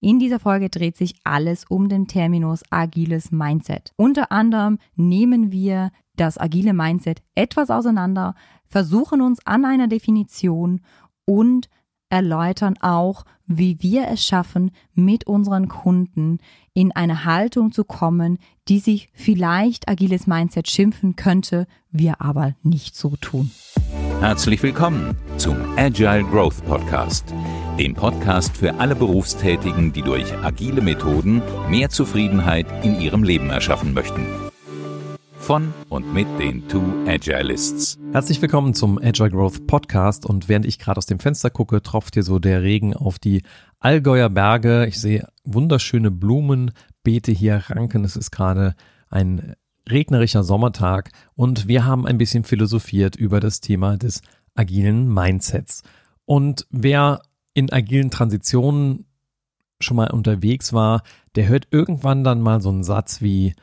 In dieser Folge dreht sich alles um den Terminus agiles Mindset. Unter anderem nehmen wir das agile Mindset etwas auseinander, versuchen uns an einer Definition und erläutern auch, wie wir es schaffen, mit unseren Kunden in eine Haltung zu kommen, die sich vielleicht agiles Mindset schimpfen könnte, wir aber nicht so tun. Herzlich willkommen zum Agile Growth Podcast dem Podcast für alle Berufstätigen, die durch agile Methoden mehr Zufriedenheit in ihrem Leben erschaffen möchten. Von und mit den Two Agilists. Herzlich willkommen zum Agile Growth Podcast und während ich gerade aus dem Fenster gucke, tropft hier so der Regen auf die Allgäuer Berge. Ich sehe wunderschöne Blumenbeete hier ranken. Es ist gerade ein regnerischer Sommertag und wir haben ein bisschen philosophiert über das Thema des agilen Mindsets. Und wer in agilen Transitionen schon mal unterwegs war, der hört irgendwann dann mal so einen Satz wie,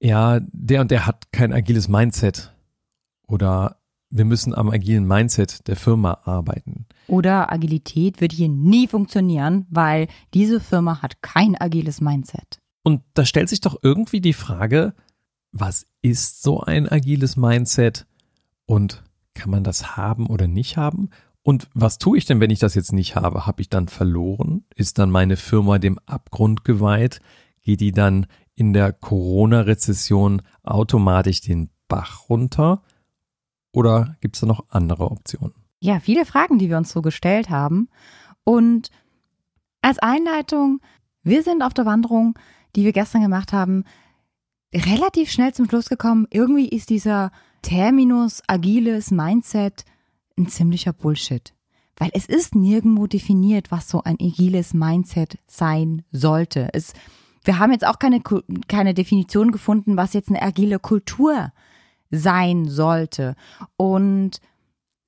ja, der und der hat kein agiles Mindset oder wir müssen am agilen Mindset der Firma arbeiten. Oder Agilität wird hier nie funktionieren, weil diese Firma hat kein agiles Mindset. Und da stellt sich doch irgendwie die Frage, was ist so ein agiles Mindset und kann man das haben oder nicht haben? Und was tue ich denn, wenn ich das jetzt nicht habe? Habe ich dann verloren? Ist dann meine Firma dem Abgrund geweiht? Geht die dann in der Corona-Rezession automatisch den Bach runter? Oder gibt es da noch andere Optionen? Ja, viele Fragen, die wir uns so gestellt haben. Und als Einleitung, wir sind auf der Wanderung, die wir gestern gemacht haben, relativ schnell zum Schluss gekommen, irgendwie ist dieser Terminus agiles Mindset ein ziemlicher Bullshit. Weil es ist nirgendwo definiert, was so ein agiles Mindset sein sollte. Es, wir haben jetzt auch keine, keine Definition gefunden, was jetzt eine agile Kultur sein sollte. Und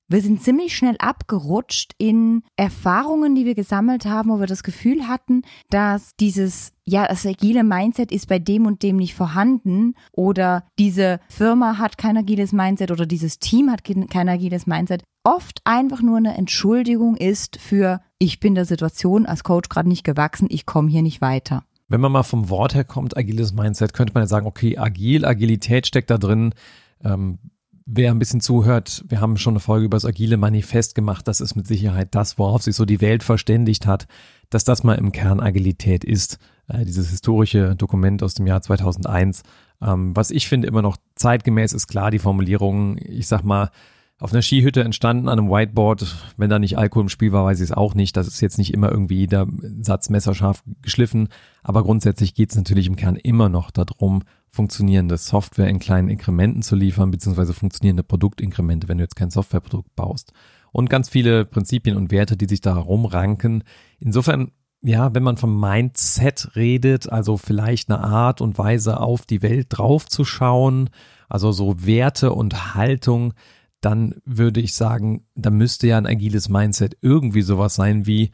wir sind ziemlich schnell abgerutscht in Erfahrungen, die wir gesammelt haben, wo wir das Gefühl hatten, dass dieses, ja, das agile Mindset ist bei dem und dem nicht vorhanden oder diese Firma hat kein agiles Mindset oder dieses Team hat kein agiles Mindset, oft einfach nur eine Entschuldigung ist für, ich bin der Situation als Coach gerade nicht gewachsen, ich komme hier nicht weiter. Wenn man mal vom Wort her kommt, agiles Mindset, könnte man ja sagen, okay, agil, Agilität steckt da drin. Ähm, wer ein bisschen zuhört, wir haben schon eine Folge über das agile Manifest gemacht. Das ist mit Sicherheit das, worauf sich so die Welt verständigt hat, dass das mal im Kern Agilität ist. Äh, dieses historische Dokument aus dem Jahr 2001. Ähm, was ich finde immer noch zeitgemäß ist klar die Formulierung, ich sag mal, auf einer Skihütte entstanden an einem Whiteboard. Wenn da nicht Alkohol im Spiel war, weiß ich es auch nicht. Das ist jetzt nicht immer irgendwie der Satz messerscharf geschliffen. Aber grundsätzlich geht es natürlich im Kern immer noch darum, funktionierende Software in kleinen Inkrementen zu liefern, beziehungsweise funktionierende Produktinkremente, wenn du jetzt kein Softwareprodukt baust. Und ganz viele Prinzipien und Werte, die sich da rumranken. Insofern, ja, wenn man vom Mindset redet, also vielleicht eine Art und Weise auf die Welt draufzuschauen, also so Werte und Haltung, dann würde ich sagen, da müsste ja ein agiles Mindset irgendwie sowas sein wie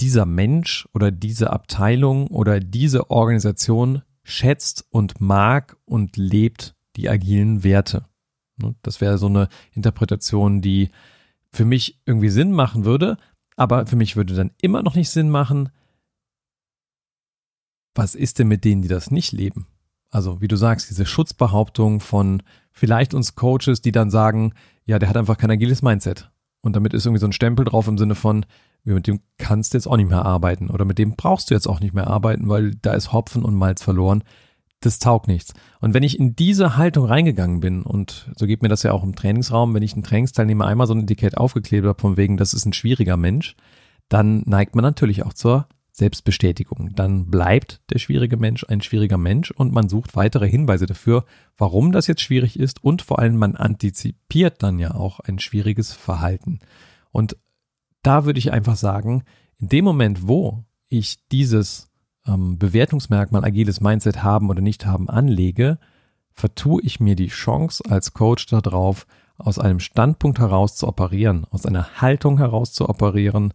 dieser Mensch oder diese Abteilung oder diese Organisation schätzt und mag und lebt die agilen Werte. Ne, das wäre so eine Interpretation, die für mich irgendwie Sinn machen würde, aber für mich würde dann immer noch nicht Sinn machen, was ist denn mit denen, die das nicht leben? Also, wie du sagst, diese Schutzbehauptung von vielleicht uns Coaches, die dann sagen, ja, der hat einfach kein agiles Mindset. Und damit ist irgendwie so ein Stempel drauf im Sinne von, mit dem kannst du jetzt auch nicht mehr arbeiten oder mit dem brauchst du jetzt auch nicht mehr arbeiten, weil da ist Hopfen und Malz verloren. Das taugt nichts. Und wenn ich in diese Haltung reingegangen bin, und so geht mir das ja auch im Trainingsraum, wenn ich einen Trainingsteilnehmer einmal so ein Etikett aufgeklebt habe, von wegen, das ist ein schwieriger Mensch, dann neigt man natürlich auch zur Selbstbestätigung. Dann bleibt der schwierige Mensch ein schwieriger Mensch und man sucht weitere Hinweise dafür, warum das jetzt schwierig ist und vor allem man antizipiert dann ja auch ein schwieriges Verhalten. Und da würde ich einfach sagen, in dem Moment, wo ich dieses ähm, Bewertungsmerkmal agiles Mindset haben oder nicht haben anlege, vertue ich mir die Chance als Coach darauf, aus einem Standpunkt heraus zu operieren, aus einer Haltung heraus zu operieren,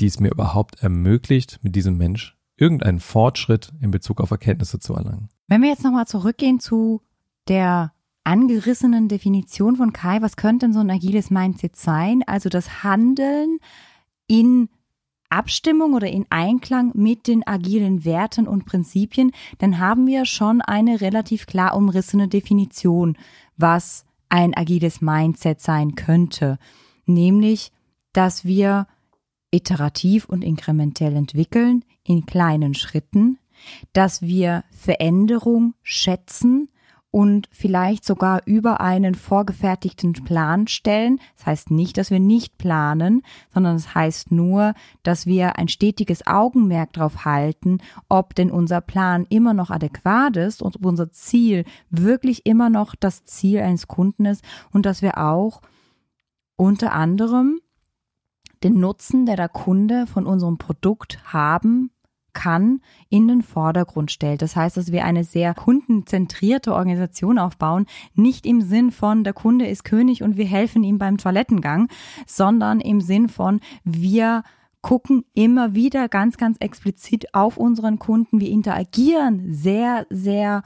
die es mir überhaupt ermöglicht, mit diesem Mensch irgendeinen Fortschritt in Bezug auf Erkenntnisse zu erlangen. Wenn wir jetzt nochmal zurückgehen zu der angerissenen Definition von Kai, was könnte denn so ein agiles Mindset sein? Also das Handeln in Abstimmung oder in Einklang mit den agilen Werten und Prinzipien, dann haben wir schon eine relativ klar umrissene Definition, was ein agiles Mindset sein könnte. Nämlich, dass wir iterativ und inkrementell entwickeln in kleinen Schritten, dass wir Veränderung schätzen und vielleicht sogar über einen vorgefertigten Plan stellen. Das heißt nicht, dass wir nicht planen, sondern es das heißt nur, dass wir ein stetiges Augenmerk darauf halten, ob denn unser Plan immer noch adäquat ist und ob unser Ziel wirklich immer noch das Ziel eines Kunden ist und dass wir auch unter anderem den Nutzen, der der Kunde von unserem Produkt haben kann, in den Vordergrund stellt. Das heißt, dass wir eine sehr kundenzentrierte Organisation aufbauen, nicht im Sinn von der Kunde ist König und wir helfen ihm beim Toilettengang, sondern im Sinn von wir gucken immer wieder ganz, ganz explizit auf unseren Kunden. Wir interagieren sehr, sehr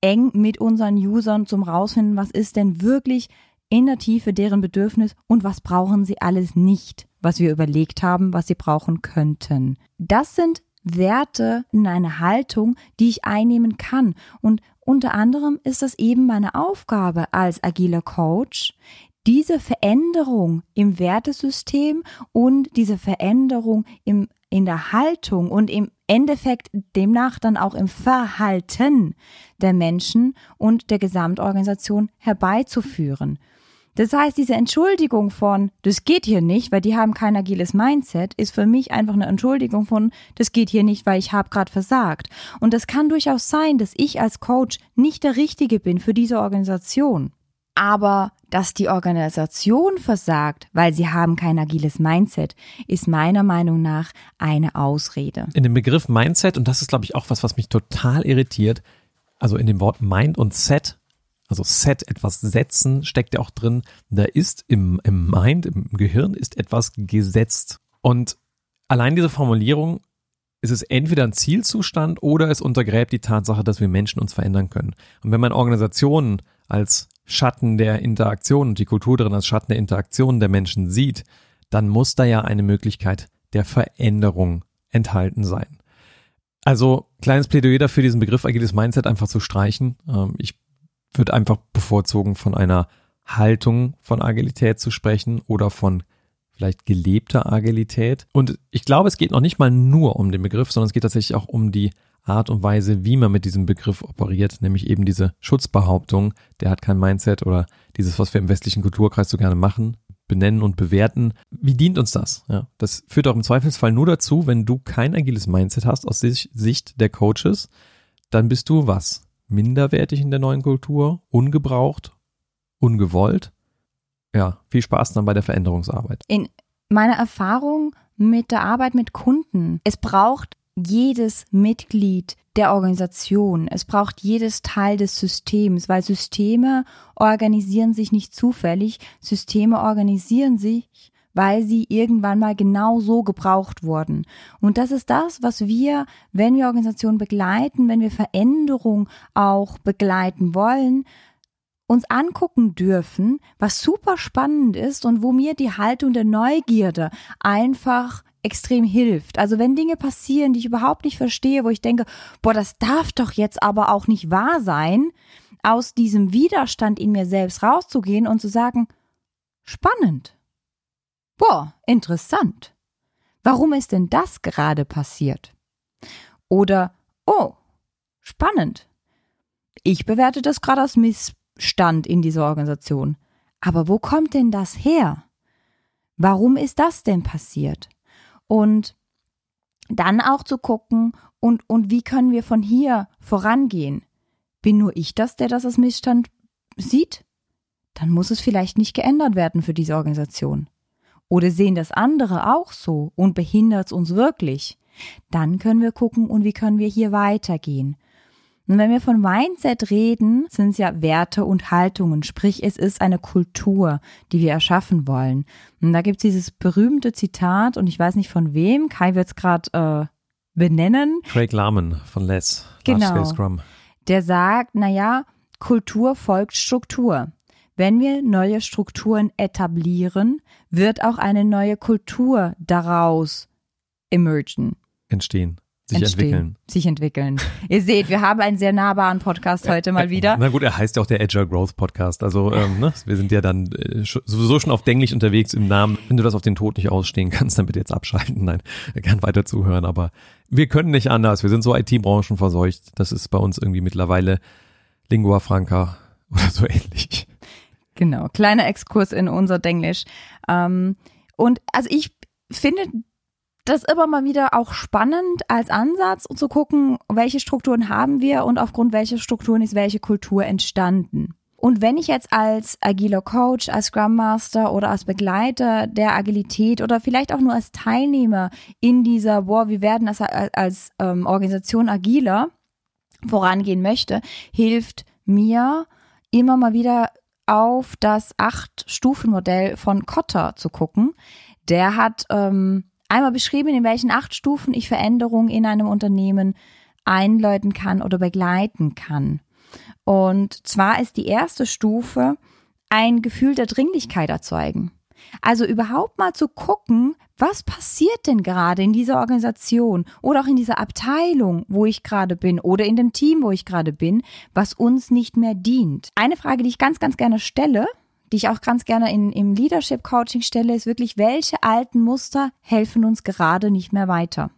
eng mit unseren Usern zum rausfinden, was ist denn wirklich in der Tiefe deren Bedürfnis und was brauchen sie alles nicht, was wir überlegt haben, was sie brauchen könnten. Das sind Werte in eine Haltung, die ich einnehmen kann. Und unter anderem ist das eben meine Aufgabe als agiler Coach, diese Veränderung im Wertesystem und diese Veränderung im, in der Haltung und im Endeffekt demnach dann auch im Verhalten der Menschen und der Gesamtorganisation herbeizuführen. Das heißt, diese Entschuldigung von, das geht hier nicht, weil die haben kein agiles Mindset, ist für mich einfach eine Entschuldigung von, das geht hier nicht, weil ich habe gerade versagt. Und das kann durchaus sein, dass ich als Coach nicht der Richtige bin für diese Organisation. Aber dass die Organisation versagt, weil sie haben kein agiles Mindset, ist meiner Meinung nach eine Ausrede. In dem Begriff Mindset, und das ist, glaube ich, auch was, was mich total irritiert, also in dem Wort Mind und Set also Set, etwas setzen, steckt ja auch drin. Da ist im, im Mind, im Gehirn ist etwas gesetzt. Und allein diese Formulierung ist es entweder ein Zielzustand oder es untergräbt die Tatsache, dass wir Menschen uns verändern können. Und wenn man Organisationen als Schatten der Interaktion und die Kultur darin als Schatten der Interaktion der Menschen sieht, dann muss da ja eine Möglichkeit der Veränderung enthalten sein. Also kleines Plädoyer dafür, diesen Begriff agiles Mindset einfach zu streichen. Ähm, ich wird einfach bevorzogen, von einer Haltung von Agilität zu sprechen oder von vielleicht gelebter Agilität. Und ich glaube, es geht noch nicht mal nur um den Begriff, sondern es geht tatsächlich auch um die Art und Weise, wie man mit diesem Begriff operiert, nämlich eben diese Schutzbehauptung, der hat kein Mindset oder dieses, was wir im westlichen Kulturkreis so gerne machen, benennen und bewerten. Wie dient uns das? Ja, das führt auch im Zweifelsfall nur dazu, wenn du kein agiles Mindset hast aus Sicht der Coaches, dann bist du was? Minderwertig in der neuen Kultur, ungebraucht, ungewollt. Ja, viel Spaß dann bei der Veränderungsarbeit. In meiner Erfahrung mit der Arbeit mit Kunden, es braucht jedes Mitglied der Organisation. Es braucht jedes Teil des Systems, weil Systeme organisieren sich nicht zufällig. Systeme organisieren sich weil sie irgendwann mal genau so gebraucht wurden. Und das ist das, was wir, wenn wir Organisationen begleiten, wenn wir Veränderung auch begleiten wollen, uns angucken dürfen, was super spannend ist und wo mir die Haltung der Neugierde einfach extrem hilft. Also wenn Dinge passieren, die ich überhaupt nicht verstehe, wo ich denke, boah, das darf doch jetzt aber auch nicht wahr sein, aus diesem Widerstand in mir selbst rauszugehen und zu sagen, spannend. Boah, interessant. Warum ist denn das gerade passiert? Oder, oh, spannend. Ich bewerte das gerade als Missstand in dieser Organisation. Aber wo kommt denn das her? Warum ist das denn passiert? Und dann auch zu gucken, und, und wie können wir von hier vorangehen? Bin nur ich das, der das als Missstand sieht? Dann muss es vielleicht nicht geändert werden für diese Organisation. Oder sehen das andere auch so und behindert es uns wirklich? Dann können wir gucken, und wie können wir hier weitergehen. Und wenn wir von Mindset reden, sind es ja Werte und Haltungen, sprich es ist eine Kultur, die wir erschaffen wollen. Und da gibt es dieses berühmte Zitat, und ich weiß nicht von wem, Kai wird es gerade äh, benennen. Craig Lahman von Les, genau, Scrum. Der sagt, naja, Kultur folgt Struktur. Wenn wir neue Strukturen etablieren, wird auch eine neue Kultur daraus emergen. Entstehen. Sich entstehen, entwickeln. Sich entwickeln. Ihr seht, wir haben einen sehr nahbaren Podcast heute mal wieder. Na gut, er heißt ja auch der Agile Growth Podcast. Also ähm, ne, wir sind ja dann äh, sowieso schon auf Denglisch unterwegs im Namen. Wenn du das auf den Tod nicht ausstehen kannst, dann bitte jetzt abschalten. Nein, gern weiter zuhören. Aber wir können nicht anders. Wir sind so IT-Branchen verseucht. Das ist bei uns irgendwie mittlerweile Lingua Franca oder so ähnlich. Genau, kleiner Exkurs in unser Denglisch. Ähm, und also ich finde das immer mal wieder auch spannend als Ansatz um zu gucken, welche Strukturen haben wir und aufgrund welcher Strukturen ist welche Kultur entstanden. Und wenn ich jetzt als agiler Coach, als Scrum Master oder als Begleiter der Agilität oder vielleicht auch nur als Teilnehmer in dieser, boah, wir werden als, als ähm, Organisation agiler vorangehen möchte, hilft mir immer mal wieder auf das Acht-Stufen-Modell von Kotter zu gucken. Der hat ähm, einmal beschrieben, in welchen acht Stufen ich Veränderungen in einem Unternehmen einläuten kann oder begleiten kann. Und zwar ist die erste Stufe ein Gefühl der Dringlichkeit erzeugen. Also überhaupt mal zu gucken, was passiert denn gerade in dieser Organisation oder auch in dieser Abteilung, wo ich gerade bin oder in dem Team, wo ich gerade bin, was uns nicht mehr dient. Eine Frage, die ich ganz, ganz gerne stelle, die ich auch ganz gerne in, im Leadership Coaching stelle, ist wirklich, welche alten Muster helfen uns gerade nicht mehr weiter?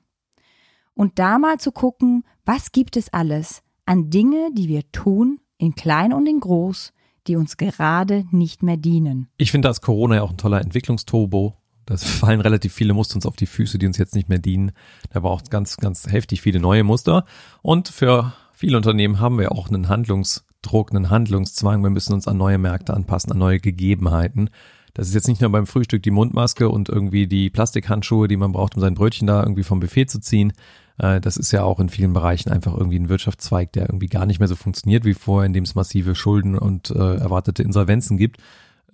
Und da mal zu gucken, was gibt es alles an Dinge, die wir tun, in klein und in groß, die uns gerade nicht mehr dienen. Ich finde, das Corona ja auch ein toller Entwicklungsturbo. Das fallen relativ viele Muster uns auf die Füße, die uns jetzt nicht mehr dienen. Da braucht ganz, ganz heftig viele neue Muster. Und für viele Unternehmen haben wir auch einen Handlungs- Druck, einen Handlungszwang. Wir müssen uns an neue Märkte anpassen, an neue Gegebenheiten. Das ist jetzt nicht nur beim Frühstück die Mundmaske und irgendwie die Plastikhandschuhe, die man braucht, um sein Brötchen da irgendwie vom Buffet zu ziehen. Äh, das ist ja auch in vielen Bereichen einfach irgendwie ein Wirtschaftszweig, der irgendwie gar nicht mehr so funktioniert wie vorher, in dem es massive Schulden und äh, erwartete Insolvenzen gibt,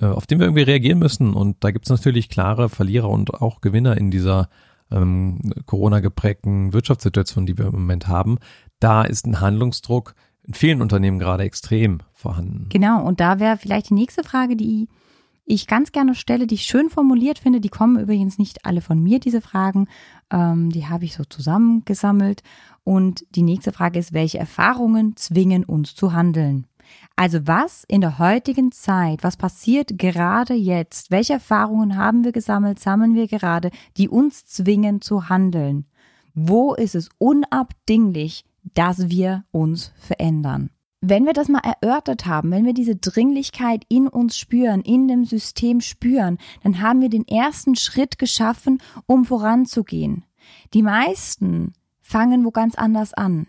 äh, auf den wir irgendwie reagieren müssen. Und da gibt es natürlich klare Verlierer und auch Gewinner in dieser ähm, Corona geprägten Wirtschaftssituation, die wir im Moment haben. Da ist ein Handlungsdruck, in vielen Unternehmen gerade extrem vorhanden. Genau, und da wäre vielleicht die nächste Frage, die ich ganz gerne stelle, die ich schön formuliert finde. Die kommen übrigens nicht alle von mir, diese Fragen. Ähm, die habe ich so zusammengesammelt. Und die nächste Frage ist, welche Erfahrungen zwingen uns zu handeln? Also was in der heutigen Zeit, was passiert gerade jetzt? Welche Erfahrungen haben wir gesammelt, sammeln wir gerade, die uns zwingen zu handeln? Wo ist es unabdinglich, dass wir uns verändern. Wenn wir das mal erörtert haben, wenn wir diese Dringlichkeit in uns spüren, in dem System spüren, dann haben wir den ersten Schritt geschaffen, um voranzugehen. Die meisten fangen wo ganz anders an.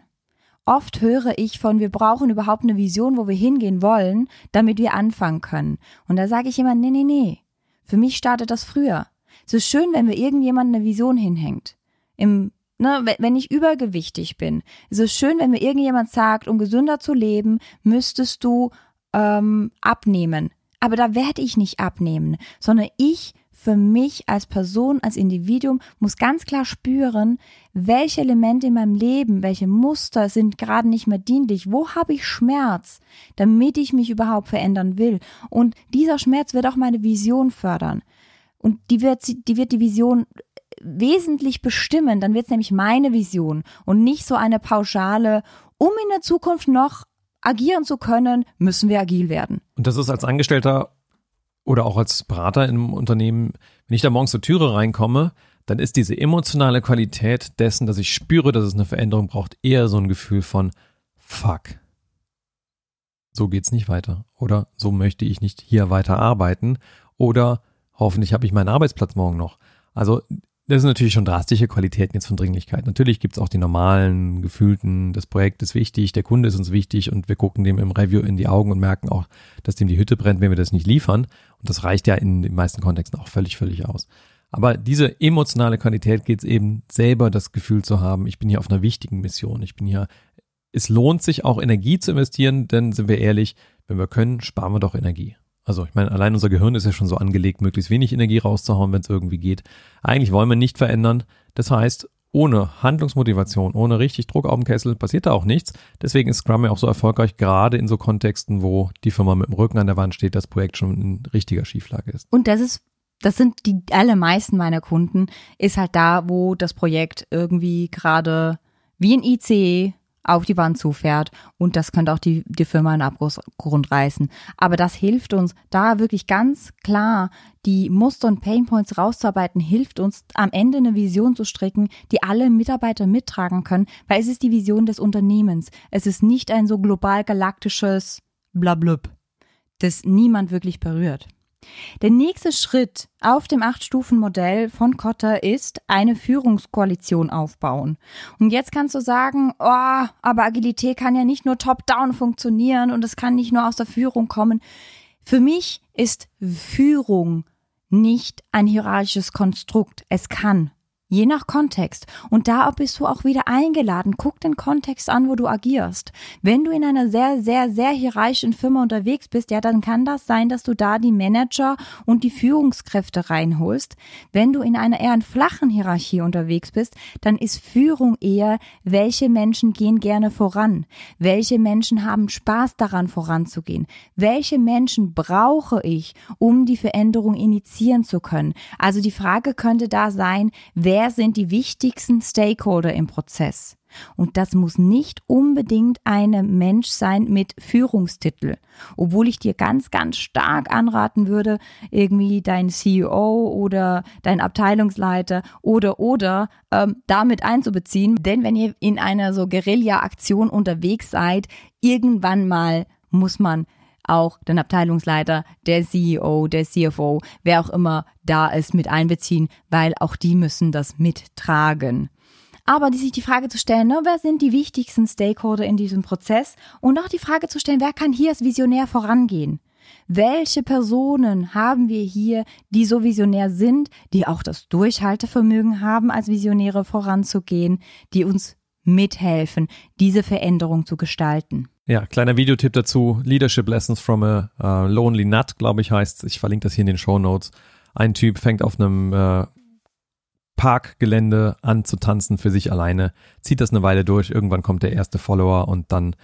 Oft höre ich von, wir brauchen überhaupt eine Vision, wo wir hingehen wollen, damit wir anfangen können. Und da sage ich immer, nee, nee, nee. Für mich startet das früher. Es ist schön, wenn mir irgendjemand eine Vision hinhängt. Im Ne, wenn ich übergewichtig bin, ist es schön, wenn mir irgendjemand sagt, um gesünder zu leben, müsstest du ähm, abnehmen. Aber da werde ich nicht abnehmen, sondern ich für mich als Person, als Individuum muss ganz klar spüren, welche Elemente in meinem Leben, welche Muster sind gerade nicht mehr dienlich, wo habe ich Schmerz, damit ich mich überhaupt verändern will. Und dieser Schmerz wird auch meine Vision fördern. Und die wird, die wird die Vision wesentlich bestimmen, dann wird es nämlich meine Vision und nicht so eine pauschale, um in der Zukunft noch agieren zu können, müssen wir agil werden. Und das ist als Angestellter oder auch als Berater in einem Unternehmen, wenn ich da morgens zur Türe reinkomme, dann ist diese emotionale Qualität dessen, dass ich spüre, dass es eine Veränderung braucht, eher so ein Gefühl von Fuck. So geht's nicht weiter. Oder so möchte ich nicht hier weiter arbeiten. Oder hoffentlich habe ich meinen Arbeitsplatz morgen noch. Also das sind natürlich schon drastische Qualitäten jetzt von Dringlichkeit. Natürlich gibt's auch die normalen, gefühlten, das Projekt ist wichtig, der Kunde ist uns wichtig und wir gucken dem im Review in die Augen und merken auch, dass dem die Hütte brennt, wenn wir das nicht liefern. Und das reicht ja in den meisten Kontexten auch völlig, völlig aus. Aber diese emotionale Qualität geht's eben selber das Gefühl zu haben, ich bin hier auf einer wichtigen Mission, ich bin hier, es lohnt sich auch Energie zu investieren, denn sind wir ehrlich, wenn wir können, sparen wir doch Energie. Also ich meine, allein unser Gehirn ist ja schon so angelegt, möglichst wenig Energie rauszuhauen, wenn es irgendwie geht. Eigentlich wollen wir nicht verändern. Das heißt, ohne Handlungsmotivation, ohne richtig Druck auf dem Kessel passiert da auch nichts. Deswegen ist Scrum ja auch so erfolgreich, gerade in so Kontexten, wo die Firma mit dem Rücken an der Wand steht, das Projekt schon in richtiger Schieflage ist. Und das ist das sind die allermeisten meiner Kunden, ist halt da, wo das Projekt irgendwie gerade wie ein ICE auf die Wand zufährt und das könnte auch die, die Firma in Abgrund reißen. Aber das hilft uns, da wirklich ganz klar die Muster und Painpoints rauszuarbeiten, hilft uns am Ende eine Vision zu stricken, die alle Mitarbeiter mittragen können, weil es ist die Vision des Unternehmens. Es ist nicht ein so global galaktisches Blablub, das niemand wirklich berührt. Der nächste Schritt auf dem Acht-Stufen-Modell von Kotter ist eine Führungskoalition aufbauen. Und jetzt kannst du sagen, oh, aber Agilität kann ja nicht nur top-down funktionieren und es kann nicht nur aus der Führung kommen. Für mich ist Führung nicht ein hierarchisches Konstrukt. Es kann Je nach Kontext. Und da bist du auch wieder eingeladen. Guck den Kontext an, wo du agierst. Wenn du in einer sehr, sehr, sehr hierarchischen Firma unterwegs bist, ja, dann kann das sein, dass du da die Manager und die Führungskräfte reinholst. Wenn du in einer eher flachen Hierarchie unterwegs bist, dann ist Führung eher, welche Menschen gehen gerne voran? Welche Menschen haben Spaß daran voranzugehen? Welche Menschen brauche ich, um die Veränderung initiieren zu können? Also die Frage könnte da sein, wer wer sind die wichtigsten Stakeholder im Prozess? Und das muss nicht unbedingt ein Mensch sein mit Führungstitel. Obwohl ich dir ganz, ganz stark anraten würde, irgendwie dein CEO oder dein Abteilungsleiter oder oder ähm, damit einzubeziehen. Denn wenn ihr in einer so Guerilla-Aktion unterwegs seid, irgendwann mal muss man auch den Abteilungsleiter, der CEO, der CFO, wer auch immer da ist, mit einbeziehen, weil auch die müssen das mittragen. Aber die, sich die Frage zu stellen, ne, wer sind die wichtigsten Stakeholder in diesem Prozess? Und auch die Frage zu stellen, wer kann hier als Visionär vorangehen? Welche Personen haben wir hier, die so visionär sind, die auch das Durchhaltevermögen haben, als Visionäre voranzugehen, die uns mithelfen, diese Veränderung zu gestalten? Ja, kleiner Videotipp dazu. Leadership Lessons from a uh, Lonely Nut, glaube ich, heißt Ich verlinke das hier in den Show Notes. Ein Typ fängt auf einem äh, Parkgelände an zu tanzen für sich alleine, zieht das eine Weile durch, irgendwann kommt der erste Follower und dann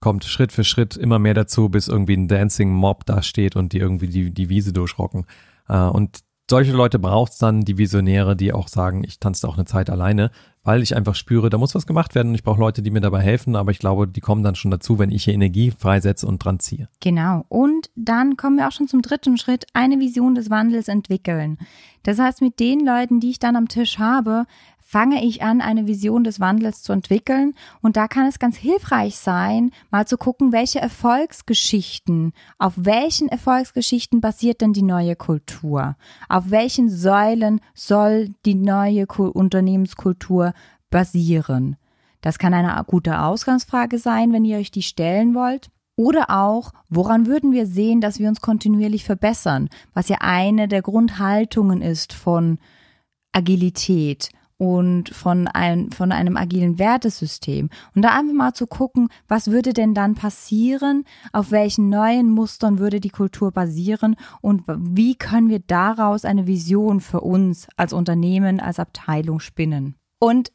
kommt Schritt für Schritt immer mehr dazu, bis irgendwie ein Dancing Mob da steht und die irgendwie die, die Wiese durchrocken. Äh, und solche Leute braucht's dann, die Visionäre, die auch sagen, ich tanze auch eine Zeit alleine, weil ich einfach spüre, da muss was gemacht werden und ich brauche Leute, die mir dabei helfen, aber ich glaube, die kommen dann schon dazu, wenn ich hier Energie freisetze und dran ziehe. Genau. Und dann kommen wir auch schon zum dritten Schritt, eine Vision des Wandels entwickeln. Das heißt, mit den Leuten, die ich dann am Tisch habe, fange ich an, eine Vision des Wandels zu entwickeln. Und da kann es ganz hilfreich sein, mal zu gucken, welche Erfolgsgeschichten, auf welchen Erfolgsgeschichten basiert denn die neue Kultur? Auf welchen Säulen soll die neue Unternehmenskultur basieren? Das kann eine gute Ausgangsfrage sein, wenn ihr euch die stellen wollt. Oder auch, woran würden wir sehen, dass wir uns kontinuierlich verbessern, was ja eine der Grundhaltungen ist von Agilität und von einem, von einem agilen Wertesystem. Und da einfach mal zu gucken, was würde denn dann passieren, auf welchen neuen Mustern würde die Kultur basieren und wie können wir daraus eine Vision für uns als Unternehmen, als Abteilung spinnen. Und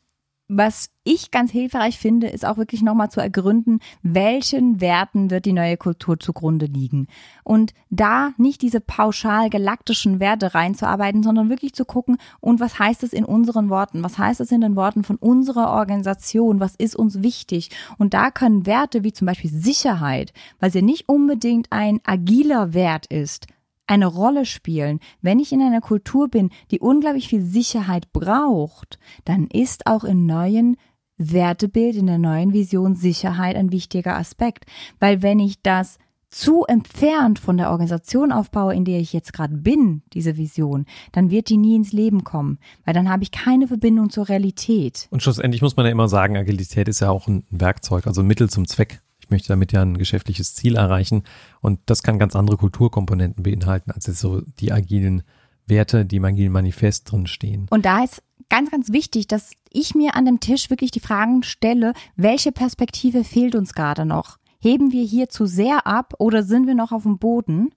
was ich ganz hilfreich finde, ist auch wirklich nochmal zu ergründen, welchen Werten wird die neue Kultur zugrunde liegen. Und da nicht diese pauschal galaktischen Werte reinzuarbeiten, sondern wirklich zu gucken, und was heißt es in unseren Worten? Was heißt es in den Worten von unserer Organisation? Was ist uns wichtig? Und da können Werte wie zum Beispiel Sicherheit, weil sie nicht unbedingt ein agiler Wert ist, eine Rolle spielen. Wenn ich in einer Kultur bin, die unglaublich viel Sicherheit braucht, dann ist auch im neuen Wertebild, in der neuen Vision Sicherheit ein wichtiger Aspekt. Weil wenn ich das zu entfernt von der Organisation aufbaue, in der ich jetzt gerade bin, diese Vision, dann wird die nie ins Leben kommen, weil dann habe ich keine Verbindung zur Realität. Und schlussendlich muss man ja immer sagen, Agilität ist ja auch ein Werkzeug, also ein Mittel zum Zweck. Ich möchte damit ja ein geschäftliches Ziel erreichen und das kann ganz andere Kulturkomponenten beinhalten, als jetzt so die agilen Werte, die im agilen Manifest drin stehen. Und da ist ganz, ganz wichtig, dass ich mir an dem Tisch wirklich die Fragen stelle, welche Perspektive fehlt uns gerade noch? Heben wir hier zu sehr ab oder sind wir noch auf dem Boden?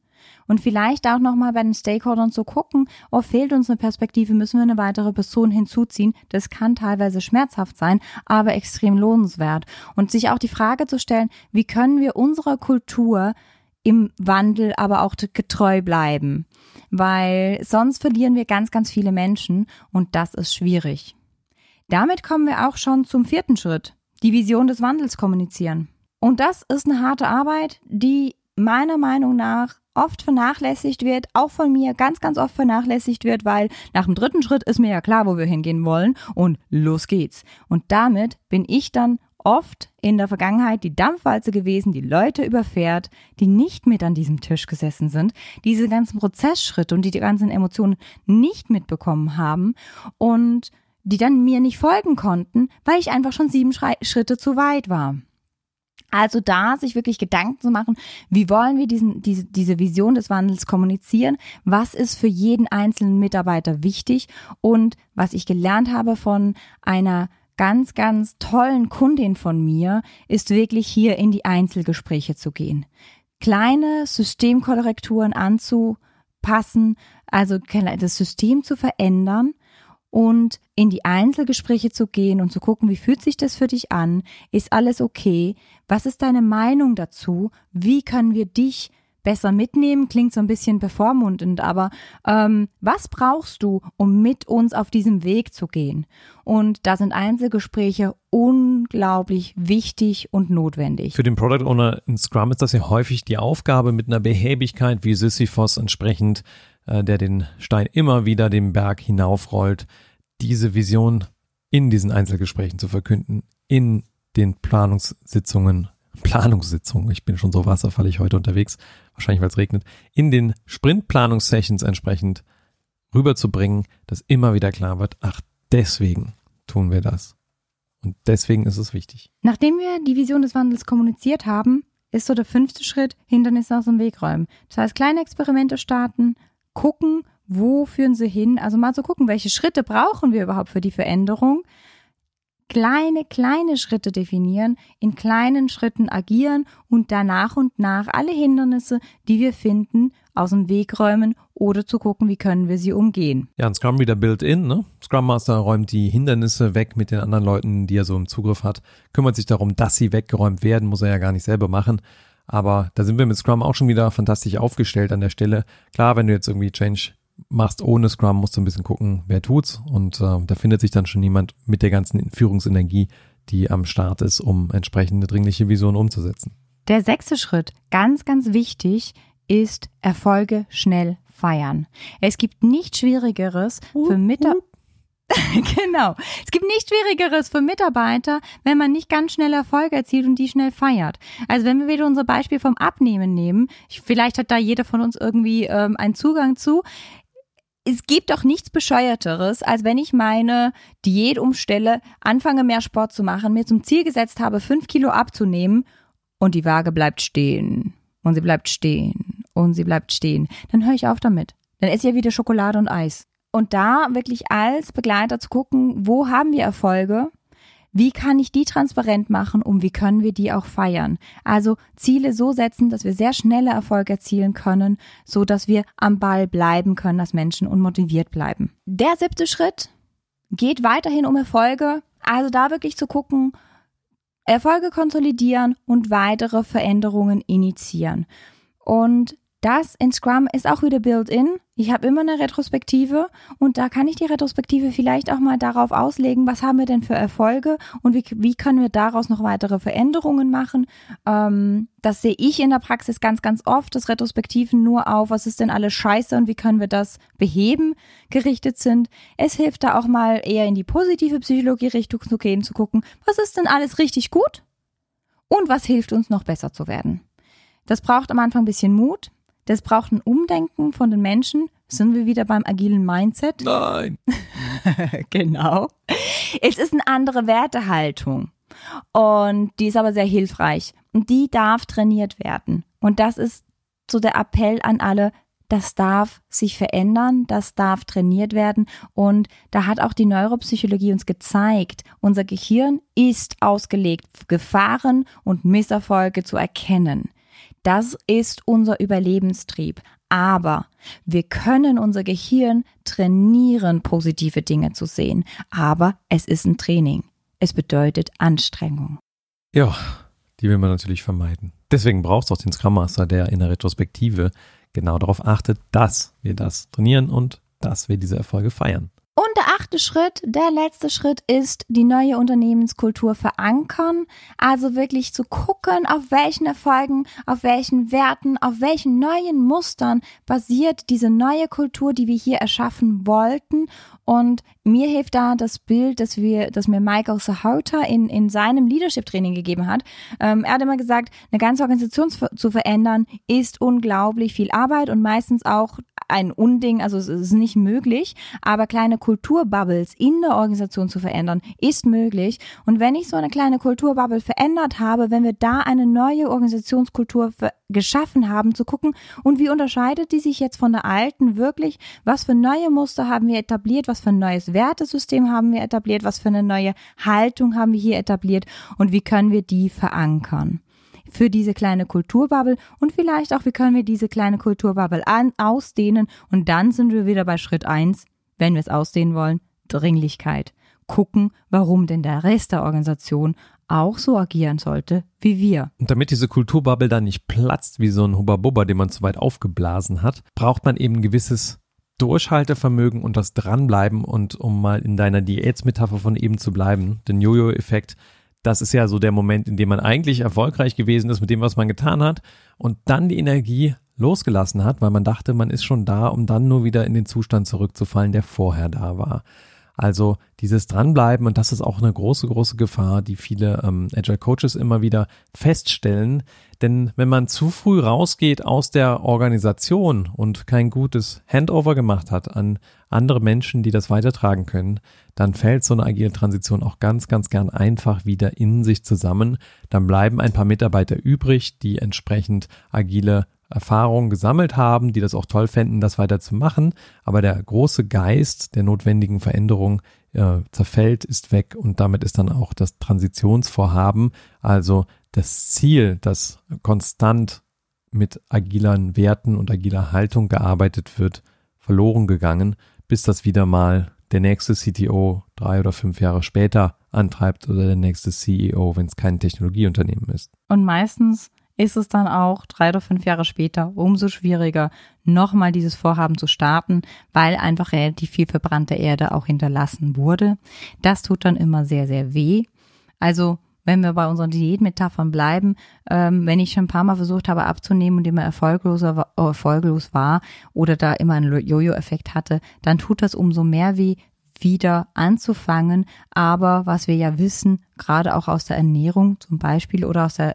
Und vielleicht auch nochmal bei den Stakeholdern zu gucken, oh, fehlt uns eine Perspektive, müssen wir eine weitere Person hinzuziehen. Das kann teilweise schmerzhaft sein, aber extrem lohnenswert. Und sich auch die Frage zu stellen, wie können wir unserer Kultur im Wandel aber auch getreu bleiben, weil sonst verlieren wir ganz, ganz viele Menschen und das ist schwierig. Damit kommen wir auch schon zum vierten Schritt, die Vision des Wandels kommunizieren. Und das ist eine harte Arbeit, die meiner Meinung nach oft vernachlässigt wird, auch von mir ganz, ganz oft vernachlässigt wird, weil nach dem dritten Schritt ist mir ja klar, wo wir hingehen wollen und los geht's. Und damit bin ich dann oft in der Vergangenheit die Dampfwalze gewesen, die Leute überfährt, die nicht mit an diesem Tisch gesessen sind, diese ganzen Prozessschritte und die, die ganzen Emotionen nicht mitbekommen haben und die dann mir nicht folgen konnten, weil ich einfach schon sieben Schritte zu weit war. Also da sich wirklich Gedanken zu machen, wie wollen wir diesen, diese, diese Vision des Wandels kommunizieren? Was ist für jeden einzelnen Mitarbeiter wichtig? Und was ich gelernt habe von einer ganz, ganz tollen Kundin von mir, ist wirklich hier in die Einzelgespräche zu gehen. Kleine Systemkorrekturen anzupassen, also das System zu verändern und in die Einzelgespräche zu gehen und zu gucken, wie fühlt sich das für dich an? Ist alles okay? Was ist deine Meinung dazu? Wie können wir dich besser mitnehmen? Klingt so ein bisschen bevormundend, aber ähm, was brauchst du, um mit uns auf diesem Weg zu gehen? Und da sind Einzelgespräche unglaublich wichtig und notwendig. Für den Product Owner in Scrum ist das ja häufig die Aufgabe mit einer Behäbigkeit wie Sisyphos entsprechend der den Stein immer wieder den Berg hinaufrollt, diese Vision in diesen Einzelgesprächen zu verkünden, in den Planungssitzungen, Planungssitzungen, ich bin schon so wasserfallig heute unterwegs, wahrscheinlich weil es regnet, in den Sprintplanungssessions entsprechend rüberzubringen, dass immer wieder klar wird, ach, deswegen tun wir das. Und deswegen ist es wichtig. Nachdem wir die Vision des Wandels kommuniziert haben, ist so der fünfte Schritt Hindernisse aus dem Weg räumen. Das heißt, kleine Experimente starten, gucken, wo führen sie hin? Also mal zu gucken, welche Schritte brauchen wir überhaupt für die Veränderung? Kleine, kleine Schritte definieren, in kleinen Schritten agieren und danach und nach alle Hindernisse, die wir finden, aus dem Weg räumen oder zu gucken, wie können wir sie umgehen. Ja, ein Scrum wieder built-in, ne? Scrum Master räumt die Hindernisse weg mit den anderen Leuten, die er so im Zugriff hat, kümmert sich darum, dass sie weggeräumt werden, muss er ja gar nicht selber machen. Aber da sind wir mit Scrum auch schon wieder fantastisch aufgestellt an der Stelle. Klar, wenn du jetzt irgendwie Change machst ohne Scrum, musst du ein bisschen gucken, wer tut's. Und äh, da findet sich dann schon jemand mit der ganzen Führungsenergie, die am Start ist, um entsprechende dringliche Vision umzusetzen. Der sechste Schritt, ganz, ganz wichtig, ist Erfolge schnell feiern. Es gibt nichts Schwierigeres für Mitarbeiter. genau. Es gibt nichts Schwierigeres für Mitarbeiter, wenn man nicht ganz schnell Erfolge erzielt und die schnell feiert. Also wenn wir wieder unser Beispiel vom Abnehmen nehmen, vielleicht hat da jeder von uns irgendwie ähm, einen Zugang zu. Es gibt doch nichts Bescheuerteres, als wenn ich meine Diät umstelle, anfange mehr Sport zu machen, mir zum Ziel gesetzt habe, fünf Kilo abzunehmen und die Waage bleibt stehen. Und sie bleibt stehen. Und sie bleibt stehen. Dann höre ich auf damit. Dann esse ich ja wieder Schokolade und Eis. Und da wirklich als Begleiter zu gucken, wo haben wir Erfolge? Wie kann ich die transparent machen und wie können wir die auch feiern? Also Ziele so setzen, dass wir sehr schnelle Erfolge erzielen können, so dass wir am Ball bleiben können als Menschen und motiviert bleiben. Der siebte Schritt geht weiterhin um Erfolge. Also da wirklich zu gucken, Erfolge konsolidieren und weitere Veränderungen initiieren. Und das in Scrum ist auch wieder built-in. Ich habe immer eine Retrospektive und da kann ich die Retrospektive vielleicht auch mal darauf auslegen, was haben wir denn für Erfolge und wie, wie können wir daraus noch weitere Veränderungen machen. Ähm, das sehe ich in der Praxis ganz, ganz oft, dass Retrospektiven nur auf, was ist denn alles scheiße und wie können wir das beheben, gerichtet sind. Es hilft da auch mal eher in die positive Psychologie-Richtung zu gehen, zu gucken, was ist denn alles richtig gut und was hilft uns noch besser zu werden. Das braucht am Anfang ein bisschen Mut, das braucht ein Umdenken von den Menschen. Sind wir wieder beim agilen Mindset? Nein. genau. Es ist eine andere Wertehaltung. Und die ist aber sehr hilfreich. Und die darf trainiert werden. Und das ist so der Appell an alle, das darf sich verändern, das darf trainiert werden. Und da hat auch die Neuropsychologie uns gezeigt, unser Gehirn ist ausgelegt, Gefahren und Misserfolge zu erkennen. Das ist unser Überlebenstrieb. Aber wir können unser Gehirn trainieren, positive Dinge zu sehen. Aber es ist ein Training. Es bedeutet Anstrengung. Ja, die will man natürlich vermeiden. Deswegen brauchst du auch den Scrum Master, der in der Retrospektive genau darauf achtet, dass wir das trainieren und dass wir diese Erfolge feiern. Und der achte Schritt, der letzte Schritt ist, die neue Unternehmenskultur verankern. Also wirklich zu gucken, auf welchen Erfolgen, auf welchen Werten, auf welchen neuen Mustern basiert diese neue Kultur, die wir hier erschaffen wollten. Und mir hilft da das Bild, das wir, das mir Michael Sahota in, in seinem Leadership Training gegeben hat. Ähm, er hat immer gesagt, eine ganze Organisation zu verändern ist unglaublich viel Arbeit und meistens auch ein Unding, also es ist nicht möglich, aber kleine Kulturbubbles in der Organisation zu verändern, ist möglich. Und wenn ich so eine kleine Kulturbubble verändert habe, wenn wir da eine neue Organisationskultur geschaffen haben, zu gucken, und wie unterscheidet die sich jetzt von der alten wirklich? Was für neue Muster haben wir etabliert? Was für neues Wertesystem haben wir etabliert? Was für eine neue Haltung haben wir hier etabliert? Und wie können wir die verankern? für diese kleine Kulturbubble und vielleicht auch, wie können wir diese kleine Kulturbubble an, ausdehnen und dann sind wir wieder bei Schritt eins, wenn wir es ausdehnen wollen, Dringlichkeit. Gucken, warum denn der Rest der Organisation auch so agieren sollte wie wir. Und damit diese Kulturbubble dann nicht platzt wie so ein Hubba-Bubba, den man zu weit aufgeblasen hat, braucht man eben ein gewisses Durchhaltevermögen und das Dranbleiben und um mal in deiner Diätsmetapher von eben zu bleiben, den Jojo-Effekt, das ist ja so der Moment, in dem man eigentlich erfolgreich gewesen ist mit dem, was man getan hat und dann die Energie losgelassen hat, weil man dachte, man ist schon da, um dann nur wieder in den Zustand zurückzufallen, der vorher da war. Also dieses Dranbleiben und das ist auch eine große, große Gefahr, die viele ähm, Agile Coaches immer wieder feststellen. Denn wenn man zu früh rausgeht aus der Organisation und kein gutes Handover gemacht hat an andere Menschen, die das weitertragen können, dann fällt so eine agile Transition auch ganz, ganz gern einfach wieder in sich zusammen. Dann bleiben ein paar Mitarbeiter übrig, die entsprechend agile Erfahrungen gesammelt haben, die das auch toll fänden, das weiter zu machen. Aber der große Geist der notwendigen Veränderung äh, zerfällt, ist weg und damit ist dann auch das Transitionsvorhaben, also das Ziel, dass konstant mit agilen Werten und agiler Haltung gearbeitet wird, verloren gegangen, bis das wieder mal der nächste CTO drei oder fünf Jahre später antreibt oder der nächste CEO, wenn es kein Technologieunternehmen ist. Und meistens ist es dann auch drei oder fünf Jahre später umso schwieriger, nochmal dieses Vorhaben zu starten, weil einfach relativ viel verbrannte Erde auch hinterlassen wurde. Das tut dann immer sehr, sehr weh. Also wenn wir bei unseren Diätmetaphern bleiben, ähm, wenn ich schon ein paar Mal versucht habe abzunehmen und immer erfolgloser, erfolglos war oder da immer einen Jojo-Effekt hatte, dann tut das umso mehr weh, wieder anzufangen. Aber was wir ja wissen, gerade auch aus der Ernährung zum Beispiel oder aus der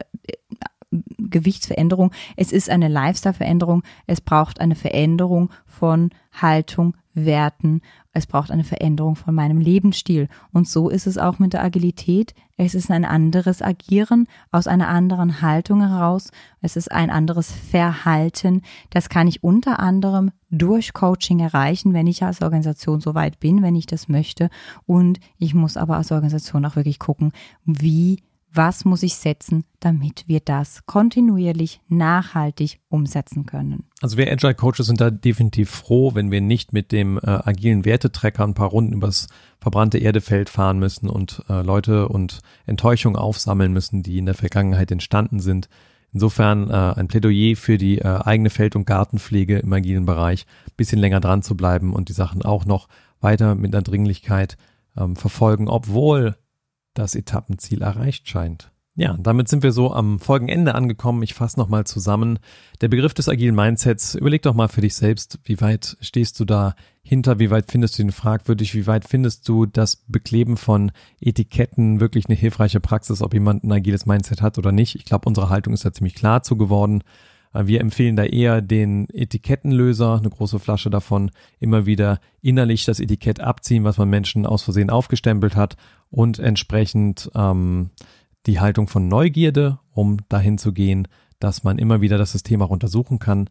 Gewichtsveränderung. Es ist eine Lifestyle-Veränderung. Es braucht eine Veränderung von Haltung, Werten. Es braucht eine Veränderung von meinem Lebensstil. Und so ist es auch mit der Agilität. Es ist ein anderes Agieren aus einer anderen Haltung heraus. Es ist ein anderes Verhalten. Das kann ich unter anderem durch Coaching erreichen, wenn ich als Organisation so weit bin, wenn ich das möchte. Und ich muss aber als Organisation auch wirklich gucken, wie was muss ich setzen, damit wir das kontinuierlich nachhaltig umsetzen können. Also wir Agile Coaches sind da definitiv froh, wenn wir nicht mit dem äh, agilen Wertetrecker ein paar Runden übers verbrannte Erdefeld fahren müssen und äh, Leute und Enttäuschungen aufsammeln müssen, die in der Vergangenheit entstanden sind. Insofern äh, ein Plädoyer für die äh, eigene Feld- und Gartenpflege im agilen Bereich, bisschen länger dran zu bleiben und die Sachen auch noch weiter mit einer Dringlichkeit ähm, verfolgen, obwohl das Etappenziel erreicht scheint. Ja, damit sind wir so am Folgenende angekommen. Ich fasse nochmal zusammen. Der Begriff des agilen Mindsets, überleg doch mal für dich selbst, wie weit stehst du da hinter, wie weit findest du ihn fragwürdig, wie weit findest du das Bekleben von Etiketten wirklich eine hilfreiche Praxis, ob jemand ein agiles Mindset hat oder nicht. Ich glaube, unsere Haltung ist da ziemlich klar zu geworden. Äh, wir empfehlen da eher den Etikettenlöser, eine große Flasche davon, immer wieder innerlich das Etikett abziehen, was man Menschen aus Versehen aufgestempelt hat und entsprechend ähm, die Haltung von Neugierde, um dahin zu gehen, dass man immer wieder das System auch untersuchen kann.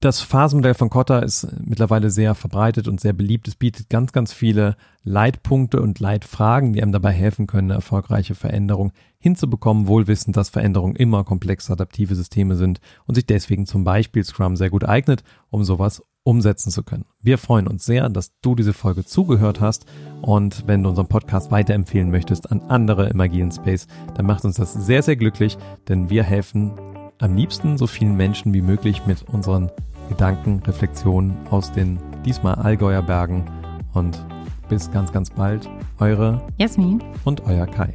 Das Phasenmodell von Kotta ist mittlerweile sehr verbreitet und sehr beliebt. Es bietet ganz, ganz viele Leitpunkte und Leitfragen, die einem dabei helfen können, eine erfolgreiche Veränderung hinzubekommen, wohlwissend, dass Veränderungen immer komplexe adaptive Systeme sind und sich deswegen zum Beispiel Scrum sehr gut eignet, um sowas umsetzen zu können. Wir freuen uns sehr, dass du diese Folge zugehört hast und wenn du unseren Podcast weiterempfehlen möchtest an andere im agilen Space, dann macht uns das sehr, sehr glücklich, denn wir helfen am liebsten so vielen Menschen wie möglich mit unseren Gedanken, Reflexionen aus den diesmal Allgäuer Bergen und bis ganz, ganz bald. Eure Jasmin und euer Kai.